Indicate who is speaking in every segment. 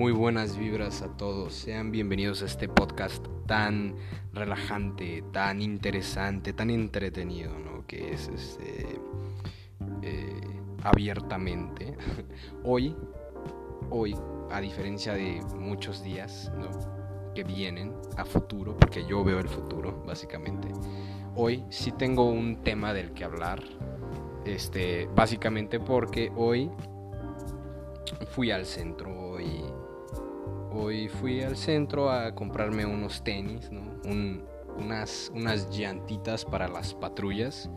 Speaker 1: Muy buenas vibras a todos. Sean bienvenidos a este podcast tan relajante, tan interesante, tan entretenido, ¿no? Que es este eh, abiertamente. Hoy, hoy, a diferencia de muchos días, ¿no? Que vienen a futuro, porque yo veo el futuro, básicamente. Hoy sí tengo un tema del que hablar. Este, básicamente porque hoy fui al centro y hoy fui al centro a comprarme unos tenis, unas, unas llantitas para las patrullas.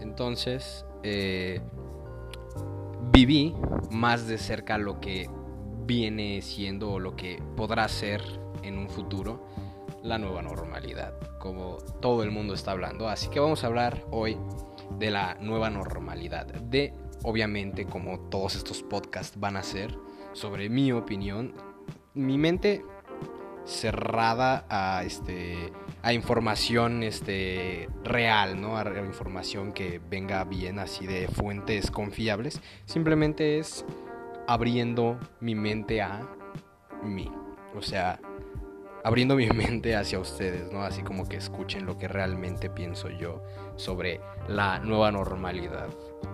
Speaker 1: Entonces, eh, viví más de cerca lo que viene siendo o lo que podrá ser en un futuro la nueva normalidad, como todo el mundo está hablando. Así que vamos a hablar hoy de la nueva normalidad, de obviamente como todos estos podcasts van a ser, sobre mi opinión, mi mente cerrada a este a información este real, ¿no? A, información que venga bien así de fuentes confiables, simplemente es abriendo mi mente a mí. O sea, abriendo mi mente hacia ustedes, ¿no? Así como que escuchen lo que realmente pienso yo sobre la nueva normalidad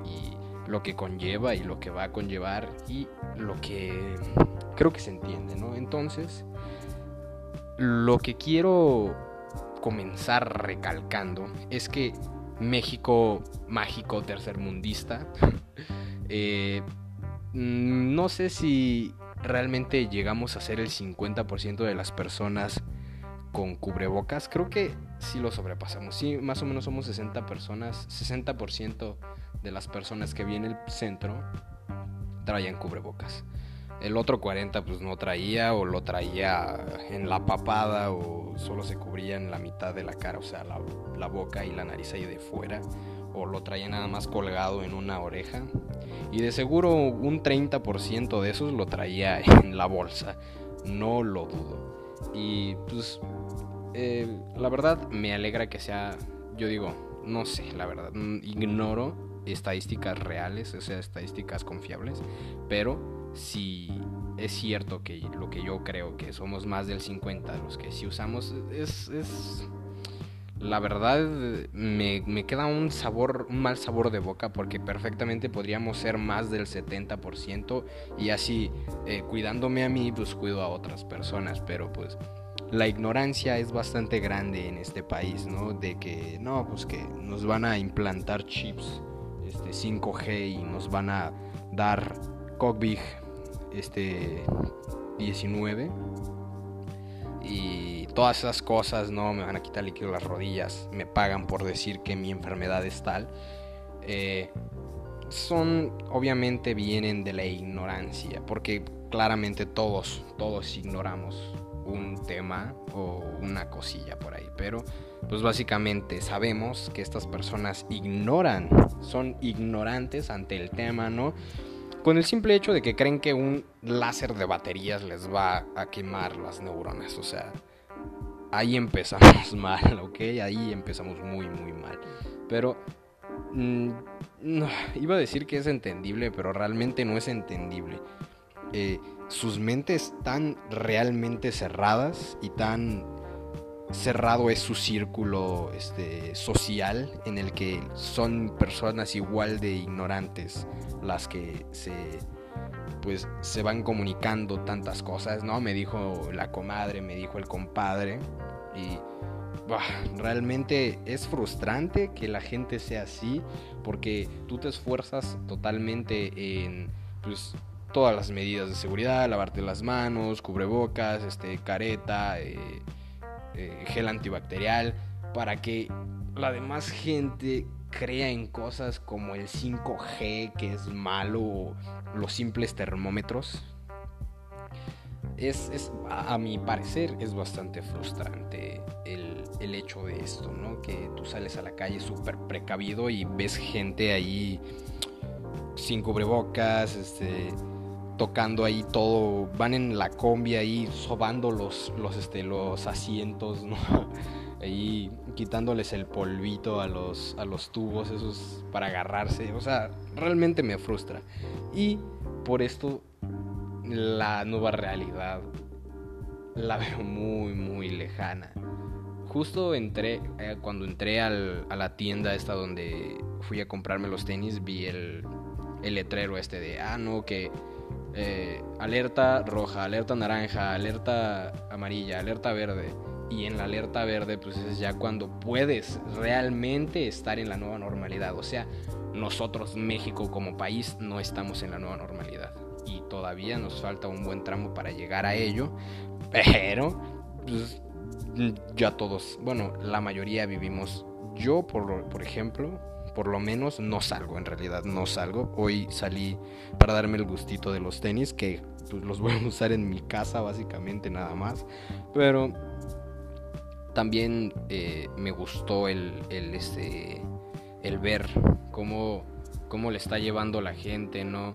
Speaker 1: y lo que conlleva y lo que va a conllevar y lo que creo que se entiende, ¿no? Entonces, lo que quiero comenzar recalcando es que México mágico tercermundista, eh, no sé si realmente llegamos a ser el 50% de las personas con cubrebocas. Creo que sí lo sobrepasamos. Sí, más o menos somos 60 personas, 60% de las personas que vi en el centro traían cubrebocas. El otro 40 pues no traía o lo traía en la papada o solo se cubría en la mitad de la cara, o sea, la, boca y la nariz ahí de fuera. O lo traía nada más colgado en una oreja. Y de seguro un 30% de esos lo traía en la bolsa. No lo dudo. Y pues eh, la verdad me alegra que sea, yo digo, no sé, la verdad, mm, ignoro estadísticas reales, o sea, estadísticas confiables, pero si es cierto que lo que yo creo que somos más del 50 los que si usamos es, es la verdad me, me, queda un sabor, un mal sabor de boca porque perfectamente podríamos ser más del 70% y así eh, cuidándome a mí pues cuido a otras personas, pero pues la ignorancia es bastante grande en este país, ¿no? De que no, pues que nos van a implantar chips este 5G y nos van a dar COVID este 19 y todas esas cosas no me van a quitar líquido las rodillas me pagan por decir que mi enfermedad es tal. Eh, son obviamente vienen de la ignorancia porque claramente todos todos ignoramos un tema o una cosilla por ahí pero pues básicamente sabemos que estas personas ignoran son ignorantes ante el tema no con el simple hecho de que creen que un láser de baterías les va a quemar las neuronas. O sea, ahí empezamos mal, ¿ok? Ahí empezamos muy, muy mal. Pero... Mm, iba a decir que es entendible, pero realmente no es entendible. Eh, sus mentes tan realmente cerradas y tan cerrado es su círculo este, social en el que son personas igual de ignorantes las que se pues se van comunicando tantas cosas, ¿no? Me dijo la comadre, me dijo el compadre y realmente es frustrante que la gente sea así porque tú te esfuerzas totalmente en pues todas las medidas de seguridad, lavarte las manos, cubrebocas, este careta, eh, eh, gel antibacterial, para que la demás gente crea en cosas como el 5G, que es malo, o los simples termómetros. Es, a, mi parecer, es bastante frustrante el, el, hecho de esto, ¿no? Que tú sales a la calle súper precavido y ves gente ahí sin cubrebocas, este tocando ahí todo, van en la combi ahí sobando los, los, este, los asientos, ¿no? ahí quitándoles el polvito a los, a los tubos esos para agarrarse, o sea, realmente me frustra. Y por esto la nueva realidad la veo muy, muy lejana. Justo entré, eh, cuando entré al, a la tienda esta donde fui a comprarme los tenis, vi el, el letrero este de, ah, no, que eh, alerta roja, alerta naranja, alerta amarilla, alerta verde. Y en la alerta verde, pues es ya cuando puedes realmente estar en la nueva normalidad. O sea, nosotros, México como país, no estamos en la nueva normalidad. Y todavía nos falta un buen tramo para llegar a ello. Pero, pues, ya todos, bueno, la mayoría vivimos. Yo, por, por ejemplo, por lo menos no salgo, en realidad no salgo. Hoy salí para darme el gustito de los tenis, que pues, los voy a usar en mi casa básicamente nada más. Pero también eh, me gustó el, el, este, el ver cómo, cómo le está llevando la gente, ¿no?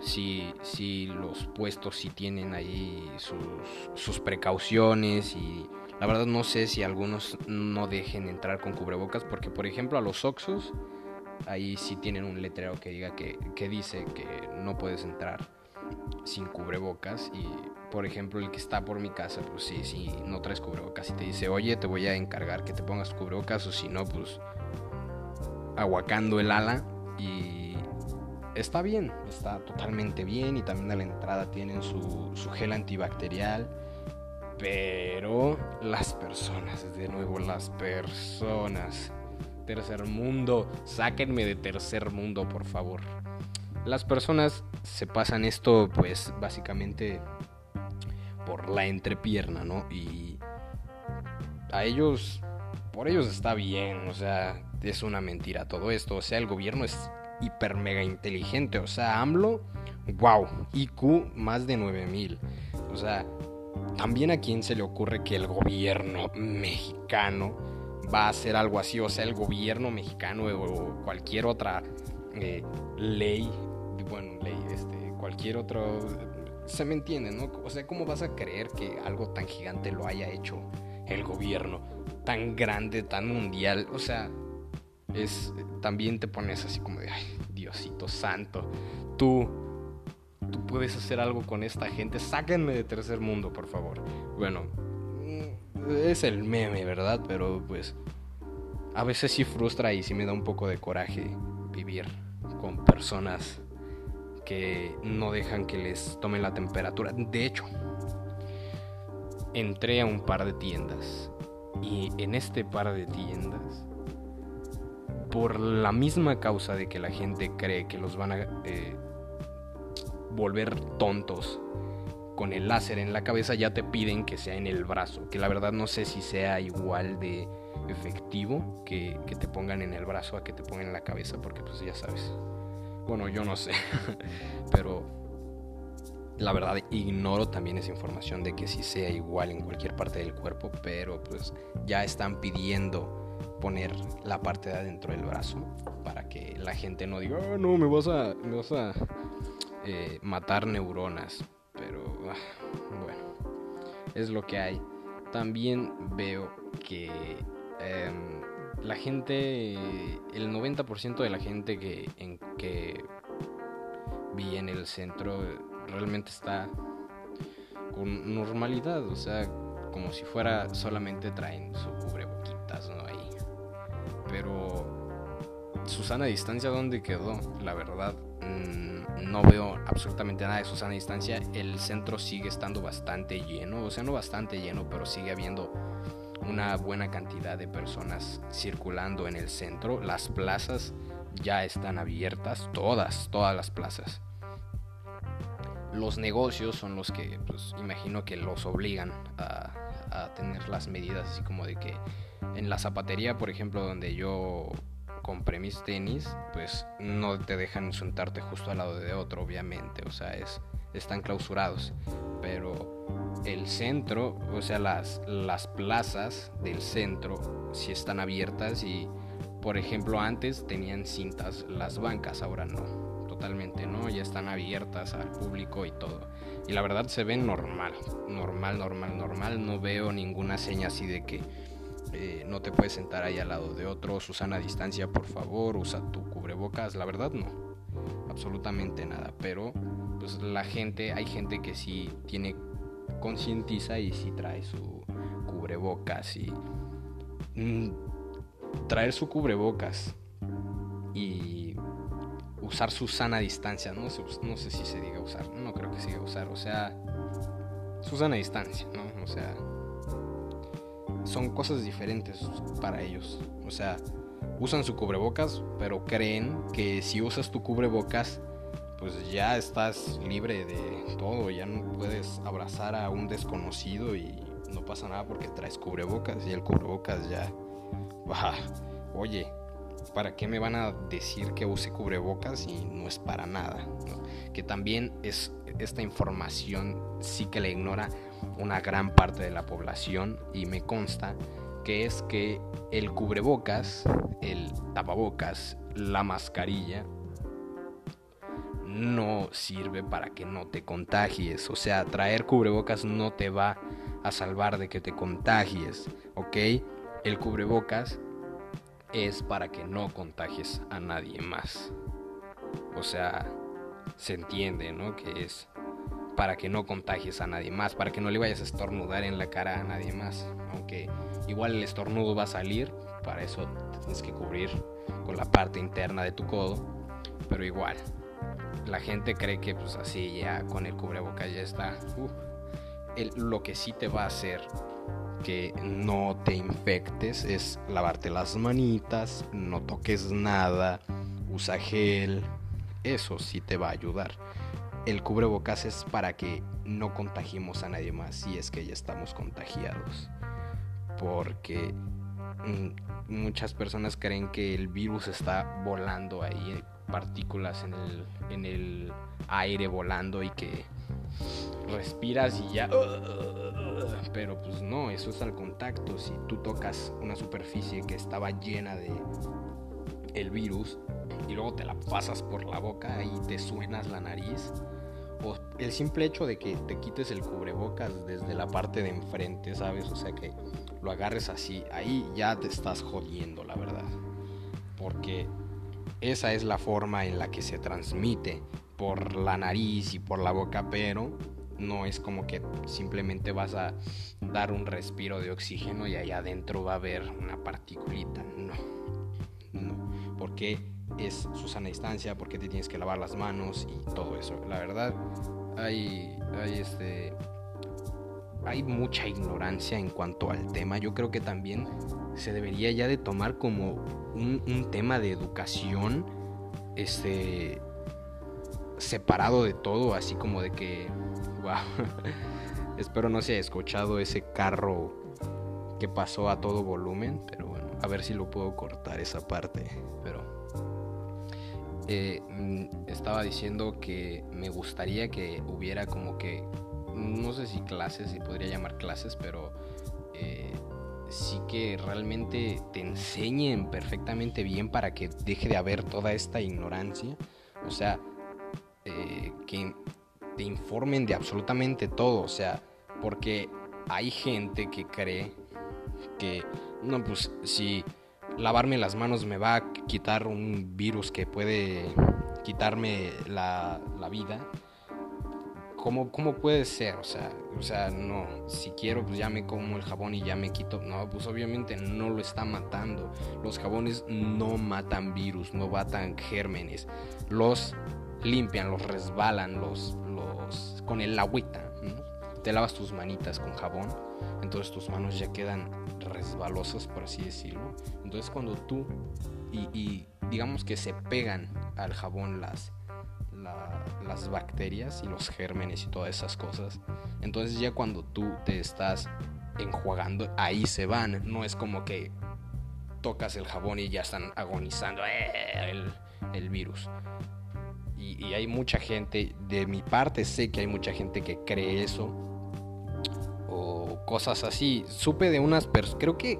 Speaker 1: Si, si los puestos si tienen ahí sus, sus precauciones y la verdad no sé si algunos no dejen entrar con cubrebocas porque por ejemplo a los Oxos ahí sí tienen un letrero que diga que, que dice que no puedes entrar sin cubrebocas. Y por ejemplo el que está por mi casa pues sí, sí, no traes cubrebocas y te dice oye te voy a encargar que te pongas cubrebocas o si no pues aguacando el ala. Y está bien, está totalmente bien y también a la entrada tienen su, su gel antibacterial pero las personas, de nuevo las personas. Tercer mundo, sáquenme de tercer mundo, por favor. Las personas se pasan esto, pues, básicamente por la entrepierna, ¿no? Y a ellos, por ellos está bien, o sea, es una mentira todo esto. O sea, el gobierno es hiper mega inteligente. O sea, AMLO, wow, IQ más de 9000. O sea, también a quién se le ocurre que el gobierno mexicano va a hacer algo así, o sea, el gobierno mexicano o cualquier otra eh, ley, bueno, ley, este, cualquier otro, se me entiende, ¿no? O sea, ¿cómo vas a creer que algo tan gigante lo haya hecho el gobierno, tan grande, tan mundial? O sea, es, también te pones así como de, ay, Diosito santo, tú tú puedes hacer algo con esta gente, sáquenme de tercer mundo, por favor. Bueno, mm, es el meme, ¿verdad? Pero pues a veces sí frustra y sí me da un poco de coraje vivir con personas que no dejan que les tomen la temperatura. De hecho, entré a un par de tiendas y en este par de tiendas, por la misma causa de que la gente cree que los van a eh, volver tontos con el láser en la cabeza ya te piden que sea en el brazo, que la verdad no sé si sea igual de efectivo que, que te pongan en el brazo a que te pongan en la cabeza, porque pues ya sabes. Bueno, yo no sé, pero la verdad ignoro también esa información de que si sea igual en cualquier parte del cuerpo, pero pues ya están pidiendo poner la parte de adentro del brazo para que la gente no diga, ah, no, me vas a, me vas a eh, matar neuronas. Pero ah, bueno, es lo que hay. También veo que em, la gente, el 90% de la gente que, en, que vi en el centro realmente está con normalidad, o sea, como si fuera solamente traen su cubreboquitas, ¿no? Ahí. Pero Susana Distancia, ¿dónde quedó? La verdad, Mm, no veo absolutamente nada de Susana Distancia. El centro sigue estando bastante lleno, o sea, no bastante lleno, pero sigue habiendo una buena cantidad de personas circulando en el centro. Las plazas ya están abiertas, todas, todas las plazas. Los negocios son los que, pues, imagino que los obligan a tener las medidas, así como de que en la zapatería, por ejemplo, donde yo compré mis tenis, pues no te dejan sentarte justo al lado de otro, obviamente, o sea, es, están clausurados. Pero el centro, o sea, las, las plazas del centro sí están abiertas y, por ejemplo, antes tenían cintas las bancas, ahora no, totalmente, ¿no? Ya están abiertas al público y todo. Y la verdad se ven normal, normal, normal, normal. No veo ninguna seña así de que eh, no te puedes sentar ahí al lado de otro, Susana distancia, por favor, usa tu cubrebocas, la verdad no, absolutamente nada, pero pues la gente, hay gente que sí tiene concientiza y sí trae su cubrebocas y mm, traer su cubrebocas y usar su sana distancia, no sé, no sé si se diga usar, no creo que se diga usar, o sea, su sana distancia, ¿no? O sea, son cosas diferentes para ellos, o sea, usan su cubrebocas, pero creen que si usas tu cubrebocas, pues ya estás libre de todo, ya no puedes abrazar a un desconocido y no pasa nada porque traes cubrebocas y el cubrebocas ya, bah, oye, ¿para qué me van a decir que use cubrebocas y no es para nada? Que también es esta información sí que la ignora una gran parte de la población y me consta que es que el cubrebocas, el tapabocas, la mascarilla, no sirve para que no te contagies. O sea, traer cubrebocas no te va a salvar de que te contagies, ¿ok? El cubrebocas es para que no contagies a nadie más. O sea, se entiende, ¿no? Que es para que no contagies a nadie más, para que no le vayas a estornudar en la cara a nadie más. Aunque igual el estornudo va a salir, para eso tienes que cubrir con la parte interna de tu codo, pero igual. La gente cree que pues así ya con el cubrebocas ya está. lo que sí te va a hacer que no te infectes es lavarte las manitas, no toques nada, usa gel, eso sí te va a ayudar. El cubrebocas es para que no contagiemos a nadie más si es que ya estamos contagiados. Porque mm, muchas personas creen que el virus está volando ahí, partículas en el, en el aire volando y que respiras y ya pero pues no, eso es al contacto. Si tú tocas una superficie que estaba llena de el virus y luego te la pasas por la boca y te suenas la nariz, o el simple hecho de que te quites el cubrebocas desde la parte de enfrente, ¿sabes? O sea que lo agarres así, ahí ya te estás jodiendo, la verdad. Porque esa es la forma en la que se transmite por la nariz y por la boca, pero no es como que simplemente vas a dar un respiro de oxígeno y allá adentro va a haber una particulita. No, no. Porque es su sana distancia, porque te tienes que lavar las manos y todo eso. La verdad, hay, hay este. Hay mucha ignorancia en cuanto al tema. Yo creo que también se debería ya de tomar como un, un tema de educación. Este separado de todo, así como de que Espero no se haya escuchado ese carro que pasó a todo volumen, pero bueno, a ver si lo puedo cortar esa parte. Pero eh, mm, estaba diciendo que me gustaría que hubiera como que, no sé si clases, si podría llamar clases, pero eh, sí que realmente te enseñen perfectamente bien para que deje de haber toda esta ignorancia. O sea, eh, que te informen de absolutamente todo, o sea, porque hay gente que cree que, no, pues si lavarme las manos me va a quitar un virus que puede quitarme la, vida, ¿Cómo, ¿cómo, puede ser? O sea, o sea, no, si quiero, pues ya me como el jabón y ya me quito. No, pues obviamente no lo está matando. Los jabones no matan virus, no matan gérmenes. Los limpian, los resbalan, los, con el agüita, te lavas tus manitas con jabón, entonces tus manos ya quedan resbalosas, por así decirlo. Entonces cuando tú, y, digamos que se pegan al jabón las, las bacterias y los gérmenes y todas esas cosas, entonces ya cuando tú te estás enjuagando, ahí se van, no es como que tocas el jabón y ya están agonizando eh, el, el virus y, hay mucha gente, de mi parte sé que hay mucha gente que cree eso o cosas así. Supe de unas personas, creo que,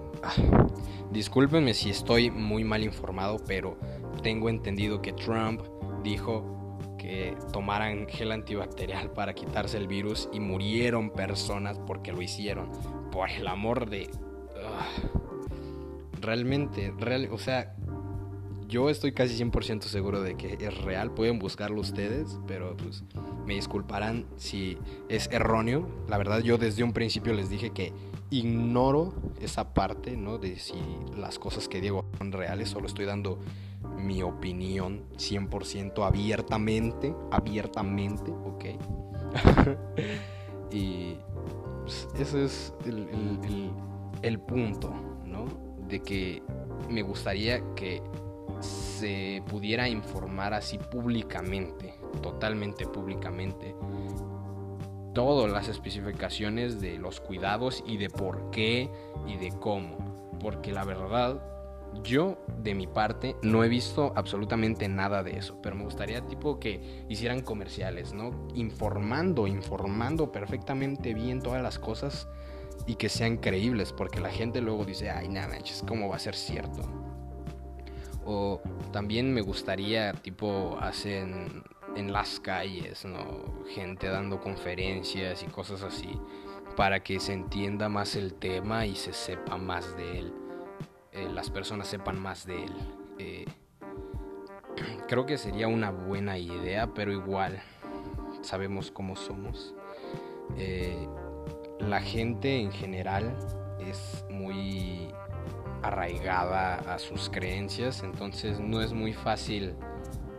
Speaker 1: discúlpenme si estoy muy mal informado, pero tengo entendido que Trump dijo que tomaran gel antibacterial para quitarse el virus y murieron personas porque lo hicieron. Por el amor de... Ah, realmente, real, o sea, yo estoy casi 100% seguro de que es real. Pueden buscarlo ustedes, pero pues me disculparán si es erróneo. La verdad yo desde un principio les dije que ignoro esa parte, ¿no? De si las cosas que digo son reales, solo estoy dando mi opinión 100% abiertamente, abiertamente, ok. y pues, ese es el, el punto, ¿no? De que me gustaría que se pudiera informar así públicamente, totalmente públicamente, todas las especificaciones de los cuidados y de por qué y de cómo. Porque la verdad, yo de mi parte no he visto absolutamente nada de eso, pero me gustaría tipo que hicieran comerciales, ¿no? Informando, informando perfectamente bien todas las cosas y que sean creíbles, porque la gente luego dice, ay, nada, ¿cómo va a ser cierto? O también me gustaría, tipo, hacer en, las calles, ¿no? Gente dando conferencias y cosas así, para que se entienda más el tema y se sepa más de él. Eh, las personas sepan más de él. Eh, creo que sería una buena idea, pero igual sabemos cómo somos. Eh, la gente en general es muy arraigada a sus creencias, entonces no es muy fácil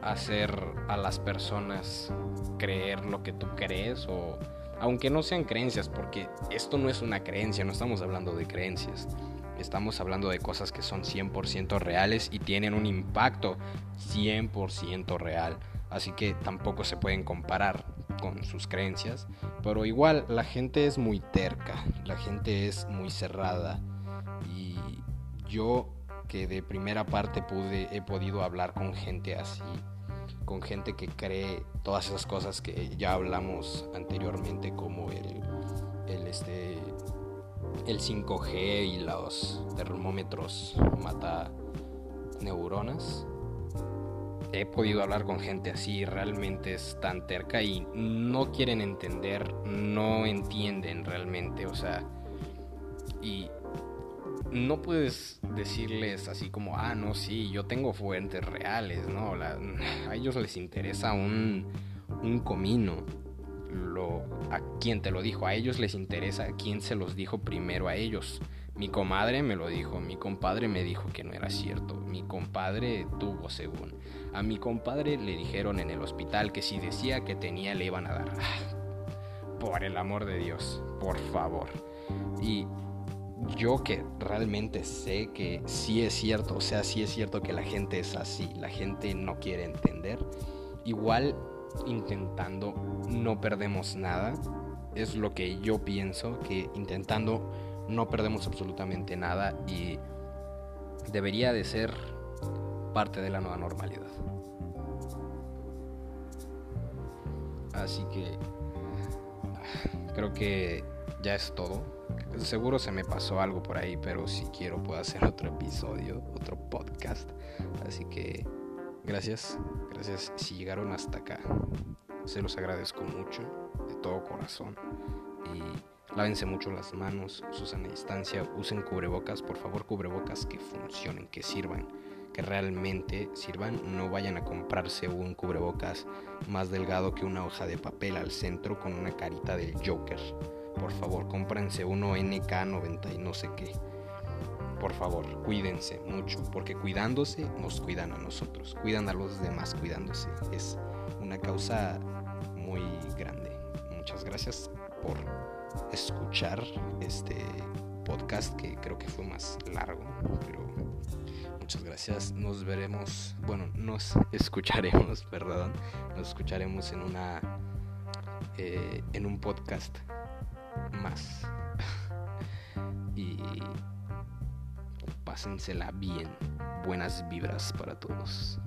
Speaker 1: hacer a las personas creer lo que tú crees o aunque no sean creencias, porque esto no es una creencia, no estamos hablando de creencias, estamos hablando de cosas que son 100% reales y tienen un impacto 100% real, así que tampoco se pueden comparar con sus creencias, pero igual la gente es muy terca, la gente es muy cerrada y yo que de primera parte pude, he podido hablar con gente así, con gente que cree todas esas cosas que ya hablamos anteriormente, como el, el, este, el 5G y los termómetros mata neuronas. He podido hablar con gente así, realmente es tan terca y no quieren entender, no entienden realmente, o sea, y no puedes decirles así como, ah, no, sí, yo tengo fuentes reales, ¿no? a ellos les interesa un, un comino. Lo, a quién te lo dijo, a ellos les interesa quién se los dijo primero a ellos. Mi comadre me lo dijo, mi compadre me dijo que no era cierto, mi compadre tuvo según. A mi compadre le dijeron en el hospital que si decía que tenía le iban a dar. Por el amor de Dios, por favor. Y yo que realmente sé que sí es cierto, o sea, sí es cierto que la gente es así, la gente no quiere entender, igual intentando no perdemos nada, es lo que yo pienso, que intentando no perdemos absolutamente nada y debería de ser parte de la nueva normalidad. Así que creo que ya es todo seguro se me pasó algo por ahí, pero si quiero puedo hacer otro episodio, otro podcast. Así que gracias, gracias si llegaron hasta acá. Se los agradezco mucho, de todo corazón. Y lávense mucho las manos, usen a distancia, usen cubrebocas, por favor cubrebocas que funcionen, que sirvan, que realmente sirvan. No vayan a comprarse un cubrebocas más delgado que una hoja de papel al centro con una carita del Joker por favor, cómprense uno NK90 y no sé qué. Por favor, cuídense mucho, porque cuidándose nos cuidan a nosotros, cuidan a los demás cuidándose. Es una causa muy grande. Muchas gracias por escuchar este podcast que creo que fue más largo, pero muchas gracias. Nos veremos, bueno, nos escucharemos, perdón, nos escucharemos en una eh, en un podcast más. y pásensela bien. Buenas vibras para todos.